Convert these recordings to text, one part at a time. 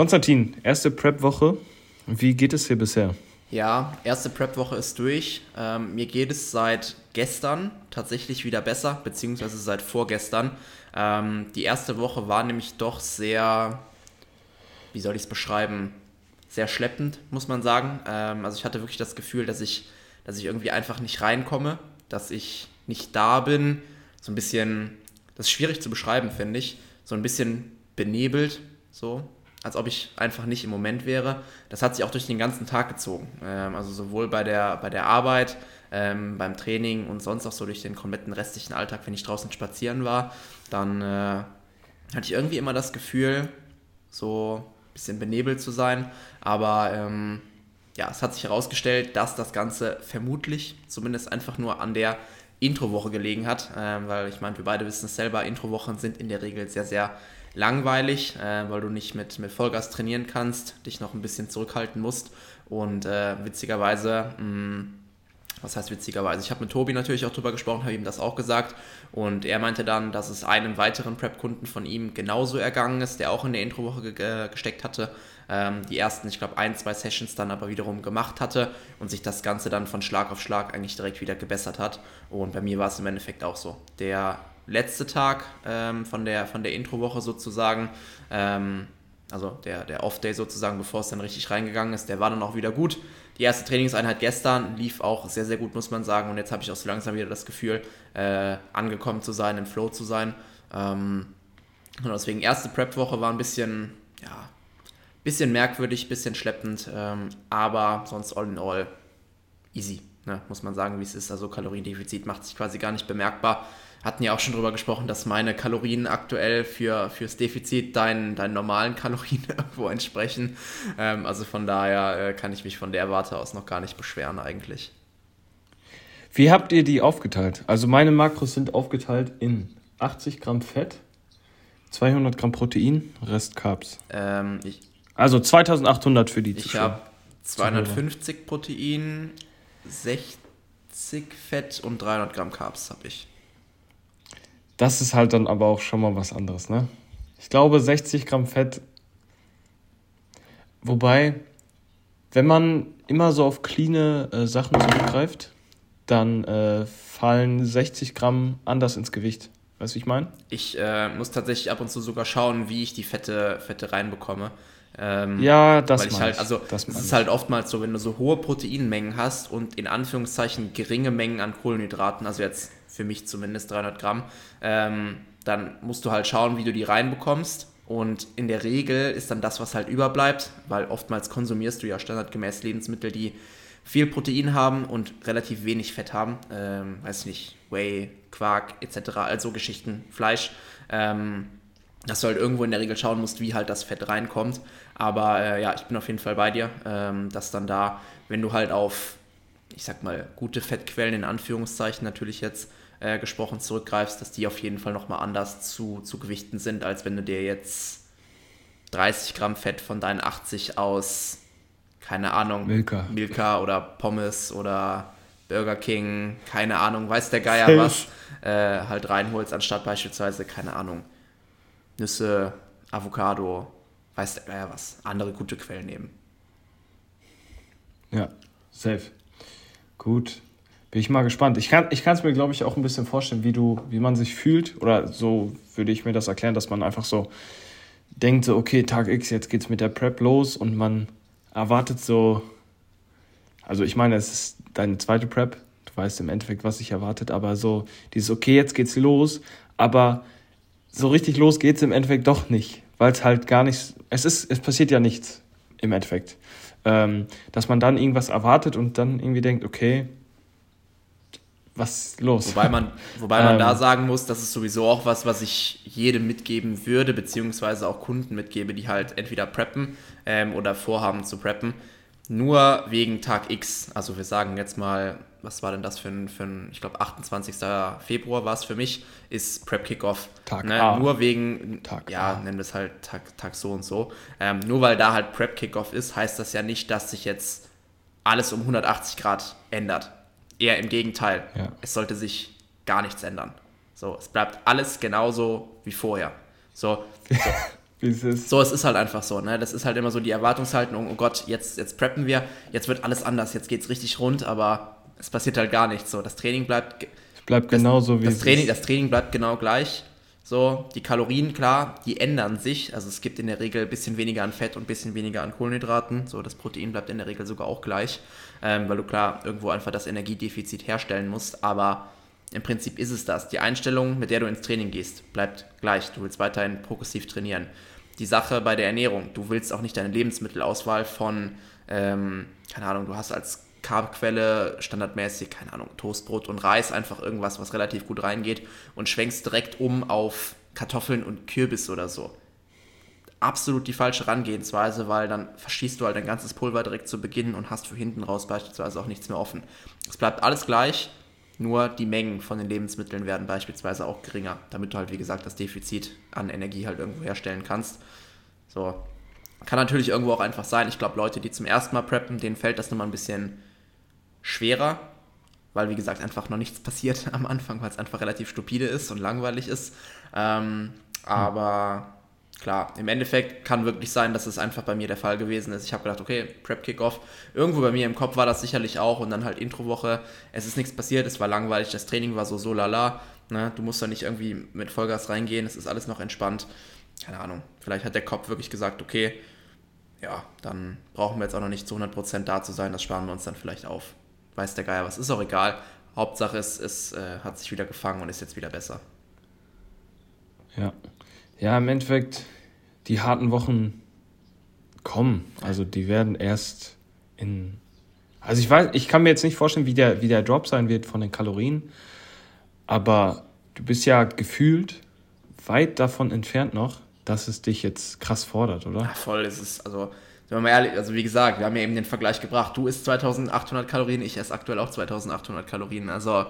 Konstantin, erste Prep-Woche. Wie geht es dir bisher? Ja, erste Prep-Woche ist durch. Ähm, mir geht es seit gestern tatsächlich wieder besser, beziehungsweise seit vorgestern. Ähm, die erste Woche war nämlich doch sehr, wie soll ich es beschreiben, sehr schleppend, muss man sagen. Ähm, also ich hatte wirklich das Gefühl, dass ich, dass ich irgendwie einfach nicht reinkomme, dass ich nicht da bin. So ein bisschen, das ist schwierig zu beschreiben, finde ich. So ein bisschen benebelt, so als ob ich einfach nicht im Moment wäre. Das hat sich auch durch den ganzen Tag gezogen. Ähm, also sowohl bei der, bei der Arbeit, ähm, beim Training und sonst auch so durch den kompletten restlichen Alltag, wenn ich draußen spazieren war, dann äh, hatte ich irgendwie immer das Gefühl, so ein bisschen benebelt zu sein. Aber ähm, ja, es hat sich herausgestellt, dass das Ganze vermutlich zumindest einfach nur an der Introwoche gelegen hat, äh, weil ich meine, wir beide wissen es selber, Introwochen sind in der Regel sehr, sehr langweilig, äh, weil du nicht mit, mit Vollgas trainieren kannst, dich noch ein bisschen zurückhalten musst. Und äh, witzigerweise, mh, mm, was heißt witzigerweise? Ich habe mit Tobi natürlich auch drüber gesprochen, habe ihm das auch gesagt. Und er meinte dann, dass es einem weiteren Prep-Kunden von ihm genauso ergangen ist, der auch in der Introwoche ge gesteckt hatte. Ähm, die ersten, ich glaube, ein, zwei Sessions dann aber wiederum gemacht hatte und sich das Ganze dann von Schlag auf Schlag eigentlich direkt wieder gebessert hat. Und bei mir war es im Endeffekt auch so. Der letzte Tag ähm, von der, von der Introwoche sozusagen, ähm, also der, der Off-Day sozusagen, bevor es dann richtig reingegangen ist, der war dann auch wieder gut. Die erste Trainingseinheit gestern lief auch sehr, sehr gut, muss man sagen. Und jetzt habe ich auch so langsam wieder das Gefühl, äh, angekommen zu sein, im Flow zu sein. Ähm, und deswegen, erste Prep-Woche war ein bisschen, ja, bisschen merkwürdig, bisschen schleppend, ähm, aber sonst all in all easy, ne? muss man sagen, wie es ist. Also Kaloriendefizit macht sich quasi gar nicht bemerkbar hatten ja auch schon darüber gesprochen, dass meine Kalorien aktuell für, fürs Defizit deinen, deinen normalen Kalorien irgendwo entsprechen. Ähm, also von daher äh, kann ich mich von der Warte aus noch gar nicht beschweren eigentlich. Wie habt ihr die aufgeteilt? Also meine Makros sind aufgeteilt in 80 Gramm Fett, 200 Gramm Protein, Rest Carbs. Ähm, ich, also 2800 für die Ich habe 250 Protein, 60 Fett und 300 Gramm Carbs habe ich. Das ist halt dann aber auch schon mal was anderes, ne? Ich glaube 60 Gramm Fett. Wobei, wenn man immer so auf clean äh, Sachen zurückgreift, dann äh, fallen 60 Gramm anders ins Gewicht. Weißt du, wie ich meine? Ich äh, muss tatsächlich ab und zu sogar schauen, wie ich die Fette, Fette reinbekomme. Ähm, ja, das weil ich halt, also das es ist halt oftmals so, wenn du so hohe Proteinmengen hast und in Anführungszeichen geringe Mengen an Kohlenhydraten, also jetzt für mich zumindest 300 Gramm, ähm, dann musst du halt schauen, wie du die reinbekommst. Und in der Regel ist dann das, was halt überbleibt, weil oftmals konsumierst du ja standardgemäß Lebensmittel, die viel Protein haben und relativ wenig Fett haben. Ähm, weiß nicht, Whey, Quark etc., also Geschichten, Fleisch. Ähm, dass du halt irgendwo in der Regel schauen musst, wie halt das Fett reinkommt. Aber äh, ja, ich bin auf jeden Fall bei dir, ähm, dass dann da, wenn du halt auf, ich sag mal, gute Fettquellen in Anführungszeichen natürlich jetzt äh, gesprochen zurückgreifst, dass die auf jeden Fall nochmal anders zu, zu gewichten sind, als wenn du dir jetzt 30 Gramm Fett von deinen 80 aus, keine Ahnung, Milka, Milka oder Pommes oder Burger King, keine Ahnung, weiß der Geier was, äh, halt reinholst, anstatt beispielsweise, keine Ahnung, Nüsse, Avocado, weiß der Geier was, andere gute Quellen nehmen. Ja, safe. Gut. Bin ich mal gespannt. Ich kann es mir, glaube ich, auch ein bisschen vorstellen, wie du, wie man sich fühlt. Oder so würde ich mir das erklären, dass man einfach so denkt, so, okay, Tag X, jetzt geht's mit der Prep los und man erwartet so. Also ich meine, es ist deine zweite Prep. Du weißt im Endeffekt, was sich erwartet, aber so dieses, okay, jetzt geht's los, aber so richtig los geht's im Endeffekt doch nicht, weil es halt gar nicht, es ist, es passiert ja nichts im Endeffekt. Ähm, dass man dann irgendwas erwartet und dann irgendwie denkt, okay, was ist los? Wobei man, wobei man ähm, da sagen muss, das ist sowieso auch was, was ich jedem mitgeben würde, beziehungsweise auch Kunden mitgebe, die halt entweder preppen ähm, oder vorhaben zu preppen. Nur wegen Tag X. Also wir sagen jetzt mal, was war denn das für ein, für ein ich glaube 28. Februar war es für mich, ist Prep Kickoff. Tag ne? A. Nur wegen, Tag ja, A. nennen wir es halt Tag, Tag so und so. Ähm, nur weil da halt Prep Kickoff ist, heißt das ja nicht, dass sich jetzt alles um 180 Grad ändert. Eher im Gegenteil. Ja. Es sollte sich gar nichts ändern. So, es bleibt alles genauso wie vorher. So, so. es ist. So, es ist halt einfach so, ne? Das ist halt immer so die Erwartungshaltung, oh Gott, jetzt, jetzt preppen wir, jetzt wird alles anders, jetzt geht's richtig rund, aber es passiert halt gar nichts. So, das Training bleibt. Es bleibt genauso wie das Training, ist. Das Training bleibt genau gleich. So, die Kalorien, klar, die ändern sich. Also es gibt in der Regel ein bisschen weniger an Fett und ein bisschen weniger an Kohlenhydraten. So, das Protein bleibt in der Regel sogar auch gleich, ähm, weil du klar irgendwo einfach das Energiedefizit herstellen musst. Aber im Prinzip ist es das. Die Einstellung, mit der du ins Training gehst, bleibt gleich. Du willst weiterhin progressiv trainieren die Sache bei der Ernährung. Du willst auch nicht deine Lebensmittelauswahl von, ähm, keine Ahnung, du hast als Carbquelle standardmäßig, keine Ahnung, Toastbrot und Reis, einfach irgendwas, was relativ gut reingeht und schwenkst direkt um auf Kartoffeln und Kürbis oder so. Absolut die falsche Herangehensweise, weil dann verschießt du halt dein ganzes Pulver direkt zu Beginn und hast für hinten raus beispielsweise auch nichts mehr offen. Es bleibt alles gleich, nur die Mengen von den Lebensmitteln werden beispielsweise auch geringer, damit du halt, wie gesagt, das Defizit an Energie halt irgendwo herstellen kannst. So. Kann natürlich irgendwo auch einfach sein. Ich glaube, Leute, die zum ersten Mal preppen, denen fällt das nochmal ein bisschen schwerer, weil, wie gesagt, einfach noch nichts passiert am Anfang, weil es einfach relativ stupide ist und langweilig ist. Ähm, aber klar, im Endeffekt kann wirklich sein, dass es einfach bei mir der Fall gewesen ist. Ich habe gedacht, okay, Prep Kickoff. Irgendwo bei mir im Kopf war das sicherlich auch und dann halt Introwoche. Es ist nichts passiert, es war langweilig, das Training war so so lala. Ne? Du musst da nicht irgendwie mit Vollgas reingehen, es ist alles noch entspannt. Keine Ahnung, vielleicht hat der Kopf wirklich gesagt, okay, ja, dann brauchen wir jetzt auch noch nicht zu 100% da zu sein, das sparen wir uns dann vielleicht auf. Weiß der Geier was, ist auch egal. Hauptsache es, es äh, hat sich wieder gefangen und ist jetzt wieder besser. Ja, ja, im Endeffekt, die harten Wochen kommen. Also die werden erst in. Also ich weiß, ich kann mir jetzt nicht vorstellen, wie der, wie der Drop sein wird von den Kalorien. Aber du bist ja gefühlt weit davon entfernt noch, dass es dich jetzt krass fordert, oder? Ja, voll, es ist, also, sind wir mal ehrlich, also wie gesagt, wir haben ja eben den Vergleich gebracht. Du isst 2800 Kalorien, ich esse aktuell auch 2800 Kalorien. Also,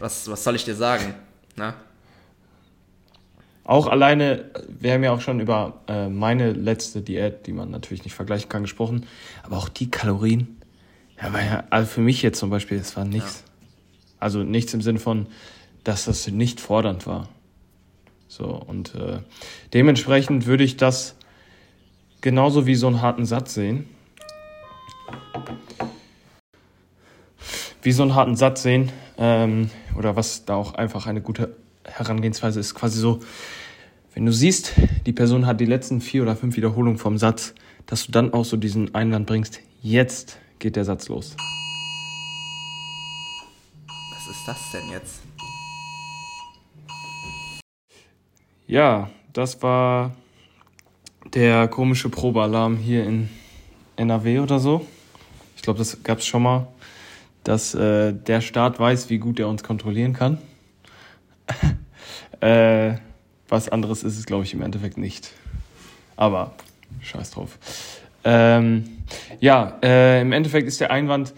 was, was soll ich dir sagen? Na? Auch alleine, wir haben ja auch schon über äh, meine letzte Diät, die man natürlich nicht vergleichen kann, gesprochen. Aber auch die Kalorien, ja, war ja, also für mich jetzt zum Beispiel, es war nichts. Ja. Also nichts im Sinne von, dass das nicht fordernd war. So, und äh, dementsprechend würde ich das genauso wie so einen harten Satz sehen. Wie so einen harten Satz sehen. Ähm, oder was da auch einfach eine gute Herangehensweise ist quasi so, wenn du siehst, die Person hat die letzten vier oder fünf Wiederholungen vom Satz, dass du dann auch so diesen Einwand bringst, jetzt geht der Satz los. Was ist das denn jetzt? Ja, das war der komische Probealarm hier in NRW oder so. Ich glaube, das gab es schon mal, dass äh, der Staat weiß, wie gut er uns kontrollieren kann. äh, was anderes ist es, glaube ich, im Endeffekt nicht. Aber scheiß drauf. Ähm, ja, äh, im Endeffekt ist der Einwand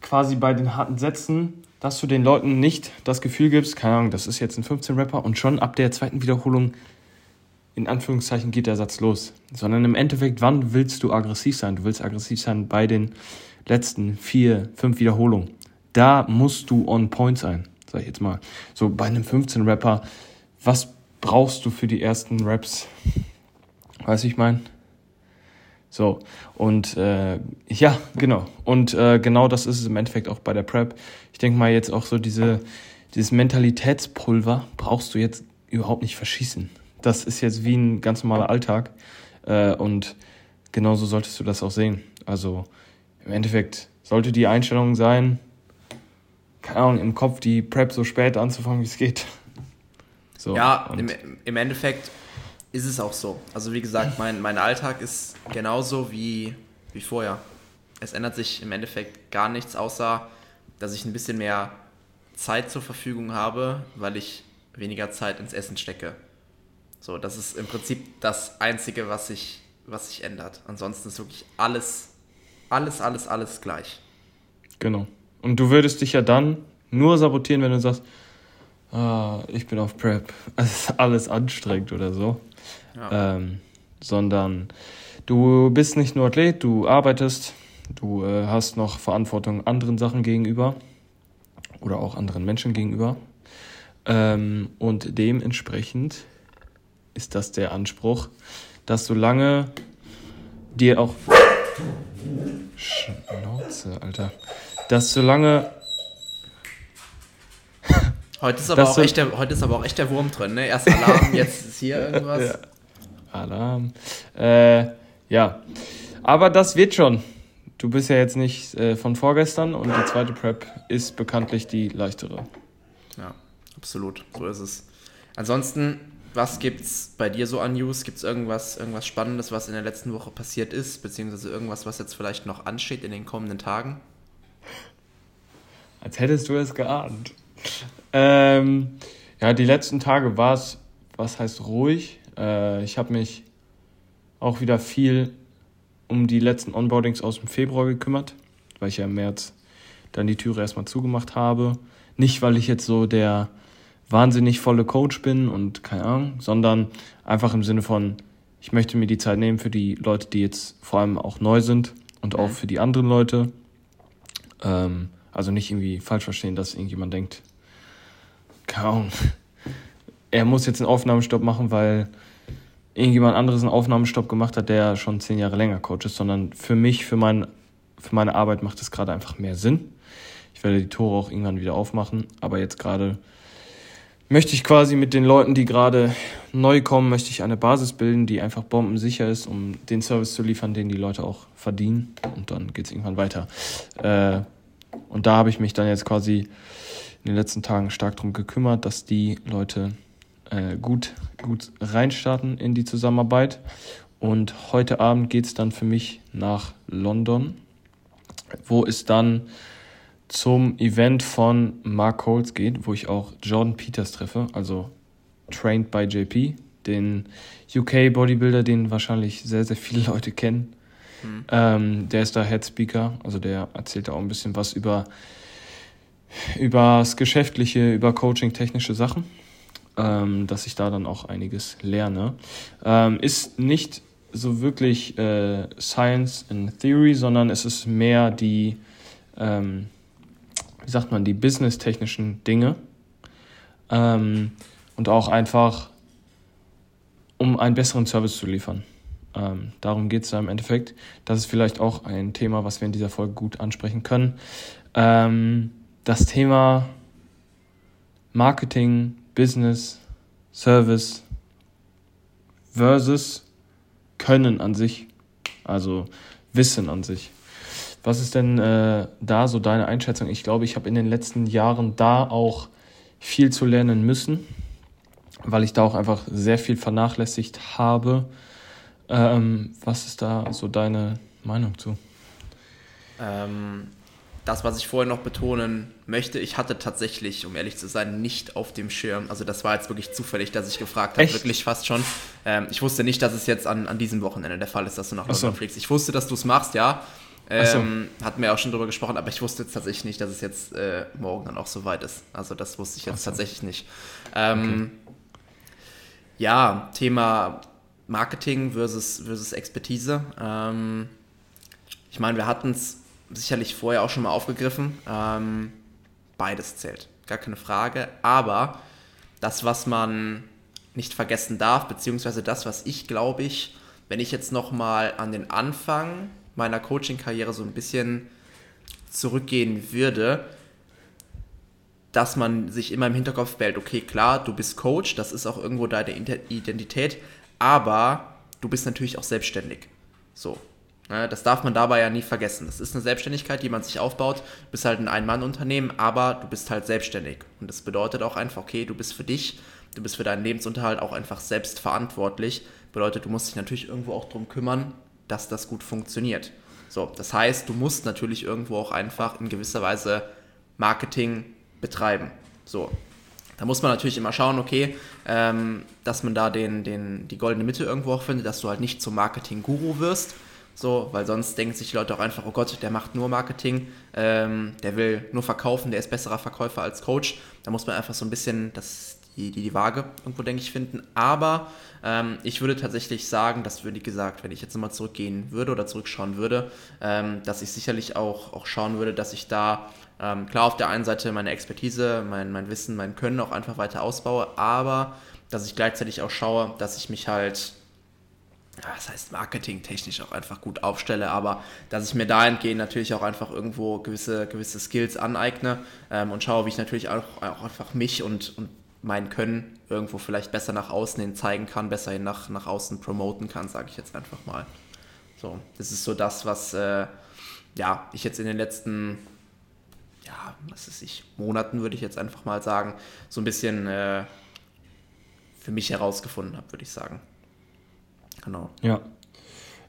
quasi bei den harten Sätzen, dass du den Leuten nicht das Gefühl gibst, keine Ahnung, das ist jetzt ein 15-Rapper und schon ab der zweiten Wiederholung, in Anführungszeichen, geht der Satz los. Sondern im Endeffekt, wann willst du aggressiv sein? Du willst aggressiv sein bei den letzten vier, fünf Wiederholungen. Da musst du on point sein, sag ich jetzt mal. So bei einem 15-Rapper, was brauchst du für die ersten Raps. Weiß ich mein? So, und äh, ja, genau. Und äh, genau das ist es im Endeffekt auch bei der Prep. Ich denke mal jetzt auch so diese, dieses Mentalitätspulver brauchst du jetzt überhaupt nicht verschießen. Das ist jetzt wie ein ganz normaler Alltag. Äh, und genauso solltest du das auch sehen. Also im Endeffekt sollte die Einstellung sein, Ahnung, im Kopf die Prep so spät anzufangen, wie es geht. So, ja, im, im Endeffekt ist es auch so. Also wie gesagt, mein, mein Alltag ist genauso wie, wie vorher. Es ändert sich im Endeffekt gar nichts, außer dass ich ein bisschen mehr Zeit zur Verfügung habe, weil ich weniger Zeit ins Essen stecke. So, das ist im Prinzip das Einzige, was sich, was sich ändert. Ansonsten ist wirklich alles, alles, alles, alles gleich. Genau. Und du würdest dich ja dann nur sabotieren, wenn du sagst, ah, ich bin auf Prep, es ist alles anstrengend oder so. Ja. Ähm, sondern du bist nicht nur Athlet, du arbeitest, du äh, hast noch Verantwortung anderen Sachen gegenüber oder auch anderen Menschen gegenüber. Ähm, und dementsprechend ist das der Anspruch, dass solange dir auch. Schnauze, Alter. Dass solange. Heute ist, aber auch echt der, heute ist aber auch echt der Wurm drin, ne? Erst Alarm, jetzt ist hier irgendwas. Ja. Alarm. Äh, ja. Aber das wird schon. Du bist ja jetzt nicht äh, von vorgestern und die zweite Prep ist bekanntlich die leichtere. Ja, absolut. So ist es. Ansonsten, was gibt's bei dir so an News? Gibt es irgendwas, irgendwas Spannendes, was in der letzten Woche passiert ist, beziehungsweise irgendwas, was jetzt vielleicht noch ansteht in den kommenden Tagen? Als hättest du es geahnt. Ähm, ja, die letzten Tage war es, was heißt ruhig? Äh, ich habe mich auch wieder viel um die letzten Onboardings aus dem Februar gekümmert, weil ich ja im März dann die Türe erstmal zugemacht habe. Nicht, weil ich jetzt so der wahnsinnig volle Coach bin und keine Ahnung, sondern einfach im Sinne von, ich möchte mir die Zeit nehmen für die Leute, die jetzt vor allem auch neu sind und auch mhm. für die anderen Leute. Ähm, also nicht irgendwie falsch verstehen, dass irgendjemand denkt, Ahnung, er muss jetzt einen Aufnahmestopp machen, weil irgendjemand anderes einen Aufnahmestopp gemacht hat, der schon zehn Jahre länger Coach ist, sondern für mich, für, mein, für meine Arbeit macht es gerade einfach mehr Sinn. Ich werde die Tore auch irgendwann wieder aufmachen, aber jetzt gerade möchte ich quasi mit den Leuten, die gerade neu kommen, möchte ich eine Basis bilden, die einfach bombensicher ist, um den Service zu liefern, den die Leute auch verdienen. Und dann geht es irgendwann weiter. Äh, und da habe ich mich dann jetzt quasi in den letzten Tagen stark darum gekümmert, dass die Leute äh, gut, gut reinstarten in die Zusammenarbeit. Und heute Abend geht es dann für mich nach London, wo es dann zum Event von Mark Coles geht, wo ich auch Jordan Peters treffe, also Trained by JP, den UK Bodybuilder, den wahrscheinlich sehr, sehr viele Leute kennen. Mhm. Ähm, der ist da Head Speaker, also der erzählt da auch ein bisschen was über, über das Geschäftliche, über Coaching, technische Sachen ähm, dass ich da dann auch einiges lerne. Ähm, ist nicht so wirklich äh, Science in Theory, sondern es ist mehr die, ähm, wie sagt man, die business-technischen Dinge. Ähm, und auch einfach, um einen besseren Service zu liefern. Ähm, darum geht es da im Endeffekt. Das ist vielleicht auch ein Thema, was wir in dieser Folge gut ansprechen können. Ähm, das Thema Marketing, Business, Service versus Können an sich, also Wissen an sich. Was ist denn äh, da so deine Einschätzung? Ich glaube, ich habe in den letzten Jahren da auch viel zu lernen müssen, weil ich da auch einfach sehr viel vernachlässigt habe. Ähm, was ist da so deine Meinung zu? Ähm, das, was ich vorher noch betonen möchte, ich hatte tatsächlich, um ehrlich zu sein, nicht auf dem Schirm. Also das war jetzt wirklich zufällig, dass ich gefragt habe, wirklich fast schon. Ähm, ich wusste nicht, dass es jetzt an, an diesem Wochenende der Fall ist, dass du nach London so. fliegst. Ich wusste, dass du es machst, ja. Ähm, so. Hatten wir auch schon drüber gesprochen, aber ich wusste jetzt tatsächlich nicht, dass es jetzt äh, morgen dann auch so weit ist. Also das wusste ich jetzt so. tatsächlich nicht. Ähm, okay. Ja, Thema Marketing versus, versus Expertise. Ähm, ich meine, wir hatten es sicherlich vorher auch schon mal aufgegriffen. Ähm, beides zählt, gar keine Frage. Aber das, was man nicht vergessen darf, beziehungsweise das, was ich glaube ich, wenn ich jetzt nochmal an den Anfang meiner Coaching-Karriere so ein bisschen zurückgehen würde, dass man sich immer im Hinterkopf behält, okay, klar, du bist Coach, das ist auch irgendwo deine Identität, aber du bist natürlich auch selbstständig. So, Ne, das darf man dabei ja nie vergessen. Das ist eine Selbstständigkeit, die man sich aufbaut. Du bist halt ein Ein-Mann-Unternehmen, aber du bist halt selbstständig. Und das bedeutet auch einfach, okay, du bist für dich, du bist für deinen Lebensunterhalt auch einfach selbst verantwortlich. Bedeutet, du musst dich natürlich irgendwo auch darum kümmern, dass das gut funktioniert. So, das heißt, du musst natürlich irgendwo auch einfach in gewisser Weise Marketing betreiben. So, da muss man natürlich immer schauen, okay, ähm, dass man da den, den, die goldene Mitte irgendwo auch findet, dass du halt nicht zum Marketing-Guru wirst, so, weil sonst denken sich die Leute auch einfach, oh Gott, der macht nur Marketing, ähm, der will nur verkaufen, der ist besserer Verkäufer als Coach. Da muss man einfach so ein bisschen das, die, die, die Waage irgendwo, denke ich, finden. Aber ähm, ich würde tatsächlich sagen, dass würde, wie gesagt, wenn ich jetzt nochmal zurückgehen würde oder zurückschauen würde, ähm, dass ich sicherlich auch, auch schauen würde, dass ich da ähm, klar auf der einen Seite meine Expertise, mein, mein Wissen, mein Können auch einfach weiter ausbaue, aber dass ich gleichzeitig auch schaue, dass ich mich halt, das heißt marketingtechnisch auch einfach gut aufstelle, aber dass ich mir dahingehend natürlich auch einfach irgendwo gewisse, gewisse Skills aneigne ähm, und schaue, wie ich natürlich auch, auch einfach mich und, und mein Können irgendwo vielleicht besser nach außen hin zeigen kann, besser hin nach, nach außen promoten kann, sage ich jetzt einfach mal. So, das ist so das, was äh, ja, ich jetzt in den letzten, ja, was ist ich, Monaten würde ich jetzt einfach mal sagen, so ein bisschen äh, für mich herausgefunden habe, würde ich sagen. Genau. Ja.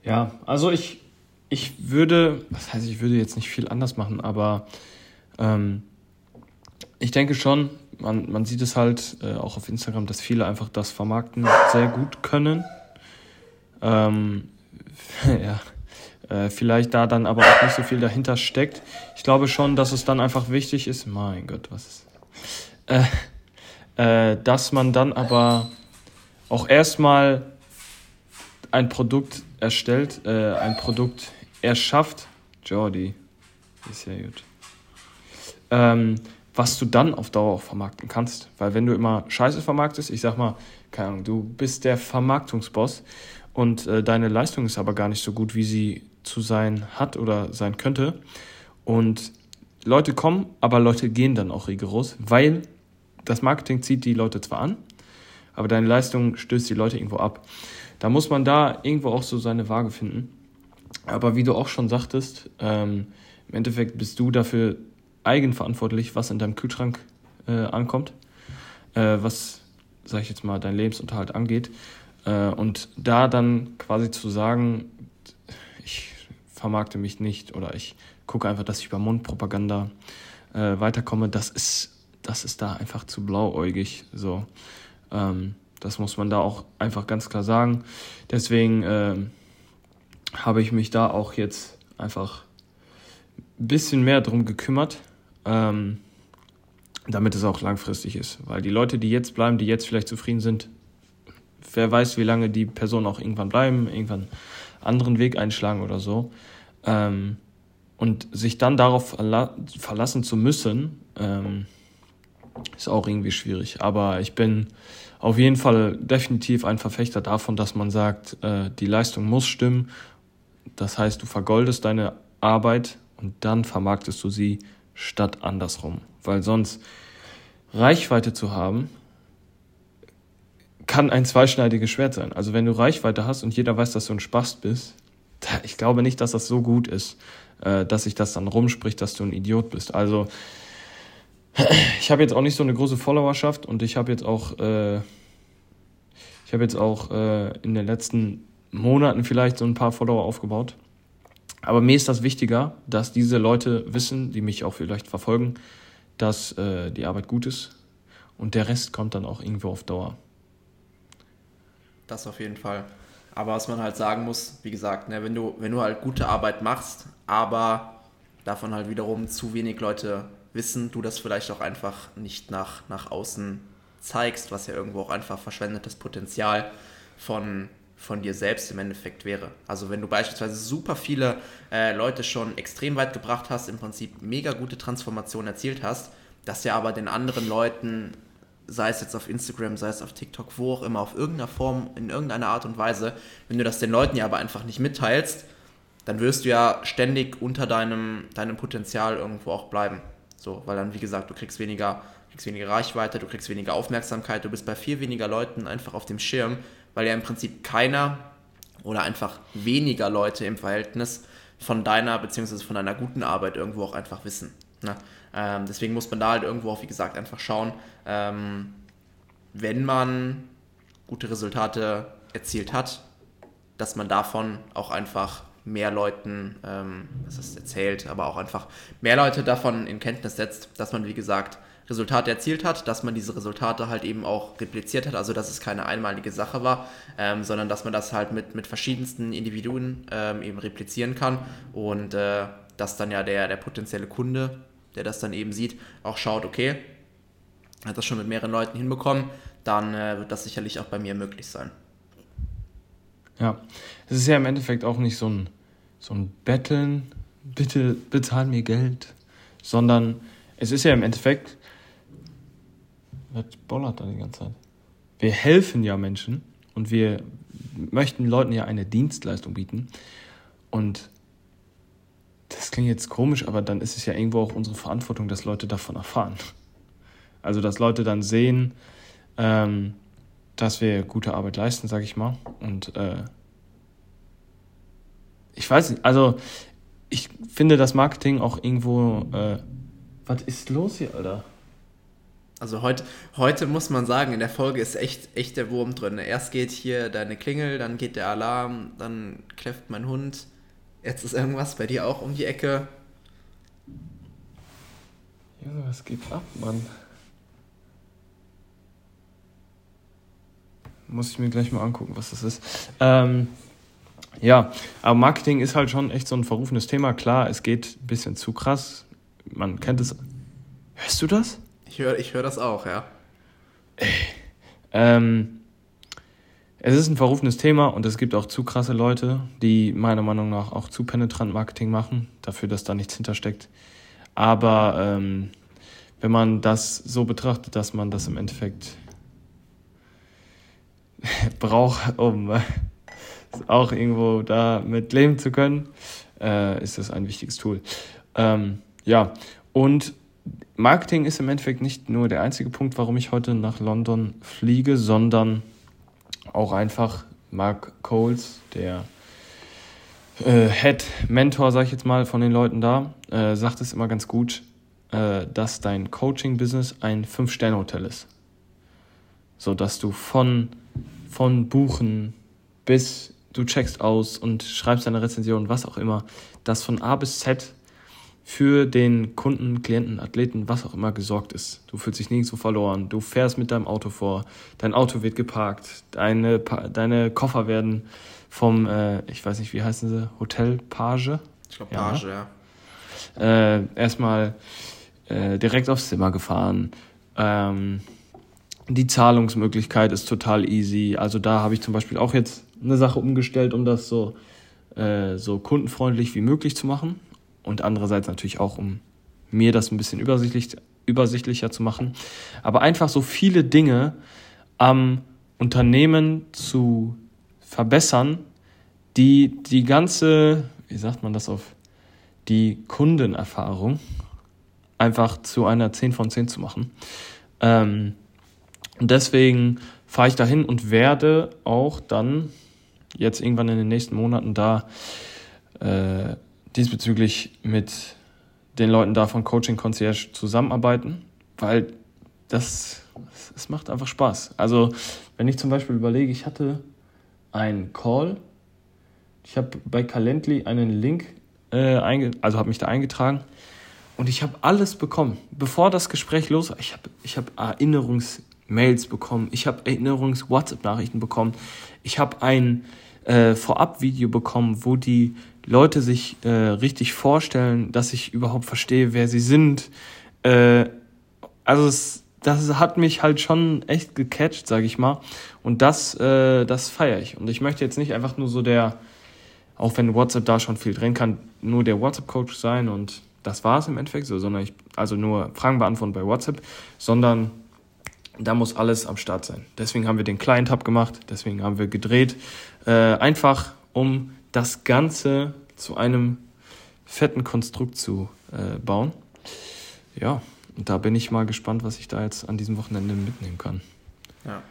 Ja, also ich, ich würde, was heißt, ich würde jetzt nicht viel anders machen, aber ähm, ich denke schon, man, man sieht es halt äh, auch auf Instagram, dass viele einfach das Vermarkten sehr gut können. Ähm, ja, äh, vielleicht da dann aber auch nicht so viel dahinter steckt. Ich glaube schon, dass es dann einfach wichtig ist, mein Gott, was ist, äh, äh, dass man dann aber auch erstmal ein Produkt erstellt, äh, ein Produkt erschafft. Jordi, ist ja gut. Ähm, was du dann auf Dauer auch vermarkten kannst. Weil wenn du immer Scheiße vermarktest, ich sag mal, keine Ahnung, du bist der Vermarktungsboss und äh, deine Leistung ist aber gar nicht so gut, wie sie zu sein hat oder sein könnte. Und Leute kommen, aber Leute gehen dann auch rigoros, weil das Marketing zieht die Leute zwar an, aber deine Leistung stößt die Leute irgendwo ab. Da muss man da irgendwo auch so seine Waage finden. Aber wie du auch schon sagtest, ähm, im Endeffekt bist du dafür eigenverantwortlich, was in deinem Kühlschrank äh, ankommt, äh, was, sag ich jetzt mal, dein Lebensunterhalt angeht. Äh, und da dann quasi zu sagen, ich vermarkte mich nicht oder ich gucke einfach, dass ich über Mundpropaganda äh, weiterkomme, das ist, das ist da einfach zu blauäugig. So. Ähm, das muss man da auch einfach ganz klar sagen. Deswegen äh, habe ich mich da auch jetzt einfach ein bisschen mehr drum gekümmert, ähm, damit es auch langfristig ist. Weil die Leute, die jetzt bleiben, die jetzt vielleicht zufrieden sind, wer weiß, wie lange die Personen auch irgendwann bleiben, irgendwann einen anderen Weg einschlagen oder so. Ähm, und sich dann darauf verla verlassen zu müssen, ähm, ist auch irgendwie schwierig. Aber ich bin auf jeden Fall definitiv ein Verfechter davon, dass man sagt, äh, die Leistung muss stimmen. Das heißt, du vergoldest deine Arbeit und dann vermarktest du sie statt andersrum. Weil sonst Reichweite zu haben, kann ein zweischneidiges Schwert sein. Also wenn du Reichweite hast und jeder weiß, dass du ein Spast bist, ich glaube nicht, dass das so gut ist, äh, dass sich das dann rumspricht, dass du ein Idiot bist. Also ich habe jetzt auch nicht so eine große Followerschaft und ich habe jetzt auch, äh, ich habe jetzt auch äh, in den letzten Monaten vielleicht so ein paar Follower aufgebaut. Aber mir ist das wichtiger, dass diese Leute wissen, die mich auch vielleicht verfolgen, dass äh, die Arbeit gut ist und der Rest kommt dann auch irgendwo auf Dauer. Das auf jeden Fall. Aber was man halt sagen muss, wie gesagt, ne, wenn, du, wenn du halt gute Arbeit machst, aber davon halt wiederum zu wenig Leute wissen, du das vielleicht auch einfach nicht nach, nach außen zeigst, was ja irgendwo auch einfach verschwendetes Potenzial von, von dir selbst im Endeffekt wäre. Also wenn du beispielsweise super viele äh, Leute schon extrem weit gebracht hast, im Prinzip mega gute Transformation erzielt hast, dass ja aber den anderen Leuten sei es jetzt auf Instagram, sei es auf TikTok, wo auch immer, auf irgendeiner Form, in irgendeiner Art und Weise, wenn du das den Leuten ja aber einfach nicht mitteilst, dann wirst du ja ständig unter deinem, deinem Potenzial irgendwo auch bleiben. So, weil dann, wie gesagt, du kriegst weniger, kriegst weniger Reichweite, du kriegst weniger Aufmerksamkeit, du bist bei viel weniger Leuten einfach auf dem Schirm, weil ja im Prinzip keiner oder einfach weniger Leute im Verhältnis von deiner bzw. von deiner guten Arbeit irgendwo auch einfach wissen. Ne? Ähm, deswegen muss man da halt irgendwo auch, wie gesagt, einfach schauen, ähm, wenn man gute Resultate erzielt hat, dass man davon auch einfach mehr Leuten, ähm, was ist erzählt, aber auch einfach mehr Leute davon in Kenntnis setzt, dass man, wie gesagt, Resultate erzielt hat, dass man diese Resultate halt eben auch repliziert hat, also dass es keine einmalige Sache war, ähm, sondern dass man das halt mit, mit verschiedensten Individuen ähm, eben replizieren kann und äh, dass dann ja der, der potenzielle Kunde der das dann eben sieht, auch schaut, okay, hat das schon mit mehreren Leuten hinbekommen, dann äh, wird das sicherlich auch bei mir möglich sein. Ja, es ist ja im Endeffekt auch nicht so ein, so ein Betteln, bitte bezahl mir Geld, sondern es ist ja im Endeffekt, was bollert da die ganze Zeit? wir helfen ja Menschen und wir möchten Leuten ja eine Dienstleistung bieten. Und das klingt jetzt komisch, aber dann ist es ja irgendwo auch unsere Verantwortung, dass Leute davon erfahren. Also, dass Leute dann sehen, ähm, dass wir gute Arbeit leisten, sag ich mal. Und äh, ich weiß nicht, also ich finde das Marketing auch irgendwo. Äh, was ist los hier, Alter? Also heute, heute muss man sagen, in der Folge ist echt, echt der Wurm drin. Erst geht hier deine Klingel, dann geht der Alarm, dann kläfft mein Hund. Jetzt ist irgendwas bei dir auch um die Ecke. Junge, was geht ab, Mann? Muss ich mir gleich mal angucken, was das ist. Ähm, ja, aber Marketing ist halt schon echt so ein verrufenes Thema. Klar, es geht ein bisschen zu krass. Man kennt es. Hörst du das? Ich höre ich hör das auch, ja. Ähm, es ist ein verrufenes Thema und es gibt auch zu krasse Leute, die meiner Meinung nach auch zu penetrant Marketing machen, dafür, dass da nichts hintersteckt. Aber ähm, wenn man das so betrachtet, dass man das im Endeffekt braucht, um äh, auch irgendwo da mit leben zu können, äh, ist das ein wichtiges Tool. Ähm, ja, und Marketing ist im Endeffekt nicht nur der einzige Punkt, warum ich heute nach London fliege, sondern auch einfach Mark Coles, der äh, Head Mentor, sag ich jetzt mal, von den Leuten da, äh, sagt es immer ganz gut, äh, dass dein Coaching-Business ein Fünf-Sterne-Hotel ist. So dass du von, von Buchen bis du checkst aus und schreibst deine Rezension, was auch immer, dass von A bis Z für den Kunden, Klienten, Athleten, was auch immer gesorgt ist. Du fühlst dich nirgendwo verloren. Du fährst mit deinem Auto vor. Dein Auto wird geparkt. Deine, deine Koffer werden vom, äh, ich weiß nicht, wie heißen sie, Hotel Page? Ich glaube Page, ja. ja. Äh, erstmal äh, direkt aufs Zimmer gefahren. Ähm, die Zahlungsmöglichkeit ist total easy. Also da habe ich zum Beispiel auch jetzt eine Sache umgestellt, um das so, äh, so kundenfreundlich wie möglich zu machen und andererseits natürlich auch, um mir das ein bisschen übersichtlich, übersichtlicher zu machen. Aber einfach so viele Dinge am Unternehmen zu verbessern, die die ganze, wie sagt man das auf, die Kundenerfahrung einfach zu einer 10 von 10 zu machen. Ähm, und deswegen fahre ich dahin und werde auch dann jetzt irgendwann in den nächsten Monaten da äh, diesbezüglich mit den Leuten da von Coaching Concierge zusammenarbeiten, weil das, es macht einfach Spaß. Also wenn ich zum Beispiel überlege, ich hatte einen Call, ich habe bei Calendly einen Link, äh, also habe mich da eingetragen und ich habe alles bekommen, bevor das Gespräch los war. Ich habe ich hab Erinnerungsmails bekommen, ich habe Erinnerungs-WhatsApp-Nachrichten bekommen, ich habe ein äh, Vorab-Video bekommen, wo die Leute sich äh, richtig vorstellen, dass ich überhaupt verstehe, wer sie sind. Äh, also es, das hat mich halt schon echt gecatcht, sag ich mal. Und das, äh, das feiere ich. Und ich möchte jetzt nicht einfach nur so der, auch wenn WhatsApp da schon viel drin kann, nur der WhatsApp-Coach sein und das war es im Endeffekt so, sondern ich, also nur Fragen beantworten bei WhatsApp, sondern da muss alles am Start sein. Deswegen haben wir den Client-Hub gemacht, deswegen haben wir gedreht, äh, einfach um das Ganze zu einem fetten Konstrukt zu äh, bauen. Ja, und da bin ich mal gespannt, was ich da jetzt an diesem Wochenende mitnehmen kann. Ja,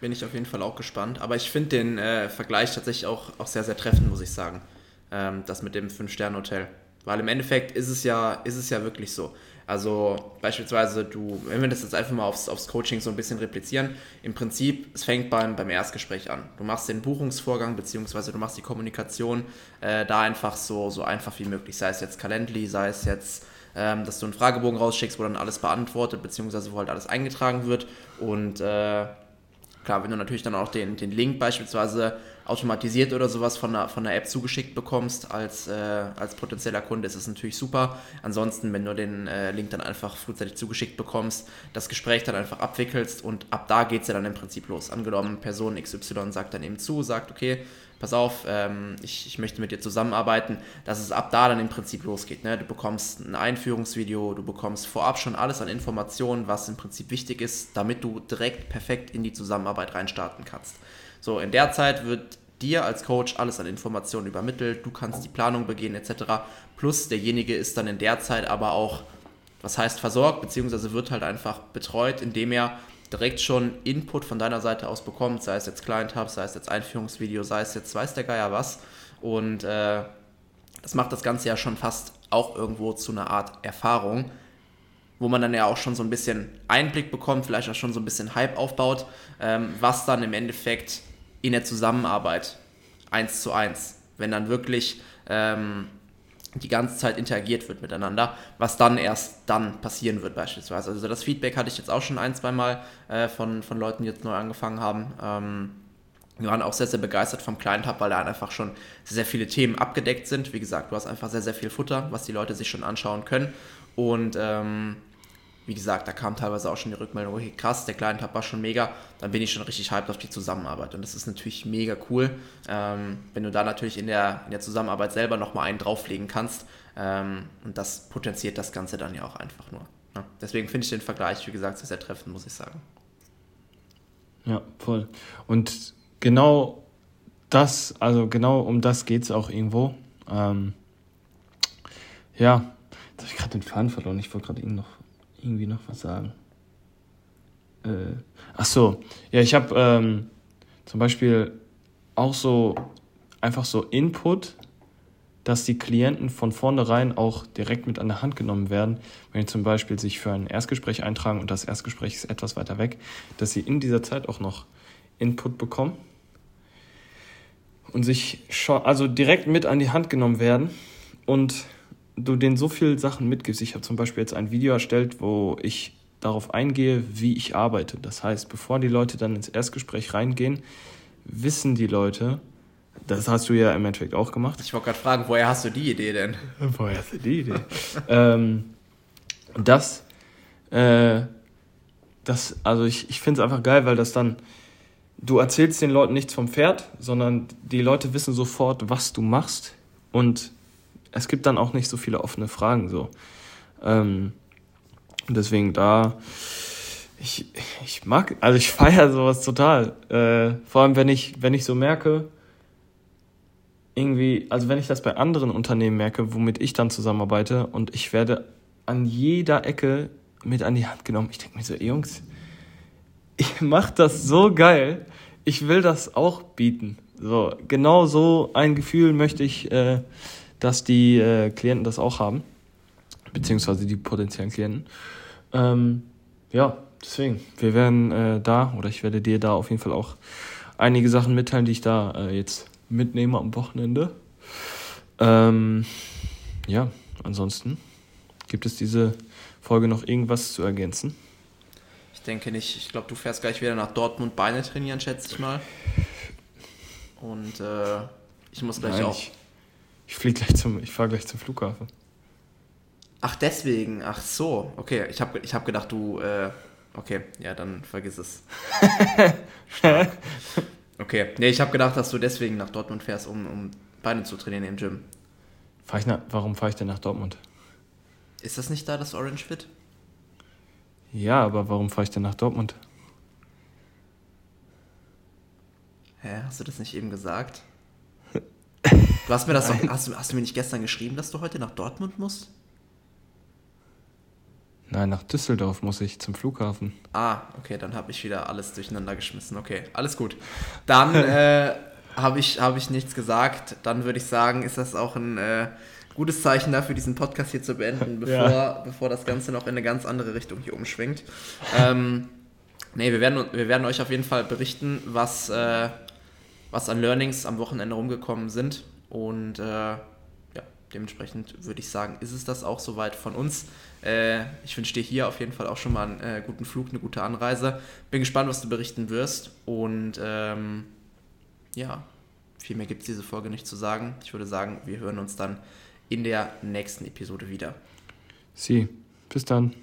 bin ich auf jeden Fall auch gespannt. Aber ich finde den äh, Vergleich tatsächlich auch, auch sehr, sehr treffend, muss ich sagen. Ähm, das mit dem Fünf-Sterne-Hotel. Weil im Endeffekt ist es ja, ist es ja wirklich so. Also beispielsweise du, wenn wir das jetzt einfach mal aufs, aufs Coaching so ein bisschen replizieren, im Prinzip, es fängt beim, beim Erstgespräch an. Du machst den Buchungsvorgang, beziehungsweise du machst die Kommunikation äh, da einfach so, so einfach wie möglich. Sei es jetzt Calendly, sei es jetzt, ähm, dass du einen Fragebogen rausschickst, wo dann alles beantwortet, beziehungsweise wo halt alles eingetragen wird. Und äh, klar, wenn du natürlich dann auch den, den Link beispielsweise automatisiert oder sowas von der, von der App zugeschickt bekommst als, äh, als potenzieller Kunde, ist es natürlich super. Ansonsten, wenn du den äh, Link dann einfach frühzeitig zugeschickt bekommst, das Gespräch dann einfach abwickelst und ab da geht es ja dann im Prinzip los. Angenommen, Person XY sagt dann eben zu, sagt, okay, pass auf, ähm, ich, ich möchte mit dir zusammenarbeiten, dass es ab da dann im Prinzip losgeht. Ne? Du bekommst ein Einführungsvideo, du bekommst vorab schon alles an Informationen, was im Prinzip wichtig ist, damit du direkt perfekt in die Zusammenarbeit reinstarten kannst. So, in der Zeit wird dir als Coach alles an Informationen übermittelt, du kannst die Planung begehen etc. Plus derjenige ist dann in der Zeit aber auch, was heißt versorgt, beziehungsweise wird halt einfach betreut, indem er direkt schon Input von deiner Seite aus bekommt, sei es jetzt Client Hub, sei es jetzt Einführungsvideo, sei es jetzt weiß der Geier was. Und äh, das macht das Ganze ja schon fast auch irgendwo zu einer Art Erfahrung, wo man dann ja auch schon so ein bisschen Einblick bekommt, vielleicht auch schon so ein bisschen Hype aufbaut, ähm, was dann im Endeffekt in der Zusammenarbeit eins zu eins, wenn dann wirklich ähm, die ganze Zeit interagiert wird miteinander, was dann erst dann passieren wird beispielsweise. Also das Feedback hatte ich jetzt auch schon ein, zwei Mal äh, von, von Leuten, die jetzt neu angefangen haben. Ähm, wir waren auch sehr, sehr begeistert vom Client Hub, weil da einfach schon sehr, sehr viele Themen abgedeckt sind. Wie gesagt, du hast einfach sehr, sehr viel Futter, was die Leute sich schon anschauen können. Und ähm, wie gesagt, da kam teilweise auch schon die Rückmeldung, okay, krass, der Client Hub war schon mega, dann bin ich schon richtig hyped auf die Zusammenarbeit. Und das ist natürlich mega cool, ähm, wenn du da natürlich in der, in der Zusammenarbeit selber nochmal einen drauflegen kannst. Ähm, und das potenziert das Ganze dann ja auch einfach nur. Ja. Ne? Deswegen finde ich den Vergleich, wie gesagt, sehr, sehr treffend, muss ich sagen. Ja, voll. Und genau das, also genau um das geht es auch irgendwo. Ähm, ja, jetzt habe ich gerade den Faden verloren. Ich wollte gerade noch irgendwie noch was sagen. Äh, ach so, ja, ich habe ähm, zum Beispiel auch so einfach so Input, dass die Klienten von vornherein auch direkt mit an der Hand genommen werden, wenn sie zum Beispiel sich für ein Erstgespräch eintragen und das Erstgespräch ist etwas weiter weg, dass sie in dieser Zeit auch noch Input bekommen und sich schon, also direkt mit an die Hand genommen werden und du denen so viele Sachen mitgibst. Ich habe zum Beispiel jetzt ein Video erstellt, wo ich darauf eingehe, wie ich arbeite. Das heißt, bevor die Leute dann ins Erstgespräch reingehen, wissen die Leute, das hast du ja im Endeffekt auch gemacht. Ich wollte gerade fragen, woher hast du die Idee denn? woher hast du die Idee? ähm, das, äh, das, also ich, ich finde es einfach geil, weil das dann, du erzählst den Leuten nichts vom Pferd, sondern die Leute wissen sofort, was du machst und es gibt dann auch nicht so viele offene Fragen so. Ähm, deswegen da, ich, ich mag, also ich feiere sowas total. Äh, vor allem, wenn ich, wenn ich so merke, irgendwie, also wenn ich das bei anderen Unternehmen merke, womit ich dann zusammenarbeite und ich werde an jeder Ecke mit an die Hand genommen. Ich denke mir so, Jungs, ich mache das so geil. Ich will das auch bieten. So, genau so ein Gefühl möchte ich äh, dass die äh, Klienten das auch haben, beziehungsweise die potenziellen Klienten. Ähm, ja, deswegen, wir werden äh, da, oder ich werde dir da auf jeden Fall auch einige Sachen mitteilen, die ich da äh, jetzt mitnehme am Wochenende. Ähm, ja, ansonsten gibt es diese Folge noch irgendwas zu ergänzen? Ich denke nicht. Ich glaube, du fährst gleich wieder nach Dortmund Beine trainieren, schätze ich mal. Und äh, ich muss gleich Nein, auch. Ich, ich fliege gleich zum, ich fahre gleich zum Flughafen. Ach, deswegen. Ach so. Okay, ich habe ich hab gedacht, du. Äh, okay, ja, dann vergiss es. okay, nee, ich habe gedacht, dass du deswegen nach Dortmund fährst, um, um Beine zu trainieren im Gym. Fahr ich nach, warum fahre ich denn nach Dortmund? Ist das nicht da, das Orange Fit? Ja, aber warum fahre ich denn nach Dortmund? Hä, hast du das nicht eben gesagt? Du hast mir das doch, hast, du, hast du mir nicht gestern geschrieben, dass du heute nach Dortmund musst? Nein, nach Düsseldorf muss ich zum Flughafen. Ah, okay, dann habe ich wieder alles durcheinander geschmissen. Okay, alles gut. Dann äh, habe ich, hab ich nichts gesagt. Dann würde ich sagen, ist das auch ein äh, gutes Zeichen dafür, diesen Podcast hier zu beenden, bevor, ja. bevor das Ganze noch in eine ganz andere Richtung hier umschwingt. Ähm, nee, wir werden, wir werden euch auf jeden Fall berichten, was, äh, was an Learnings am Wochenende rumgekommen sind. Und äh, ja, dementsprechend würde ich sagen, ist es das auch soweit von uns. Äh, ich wünsche dir hier auf jeden Fall auch schon mal einen äh, guten Flug, eine gute Anreise. Bin gespannt, was du berichten wirst. Und ähm, ja, viel mehr gibt es diese Folge nicht zu sagen. Ich würde sagen, wir hören uns dann in der nächsten Episode wieder. Sie, bis dann.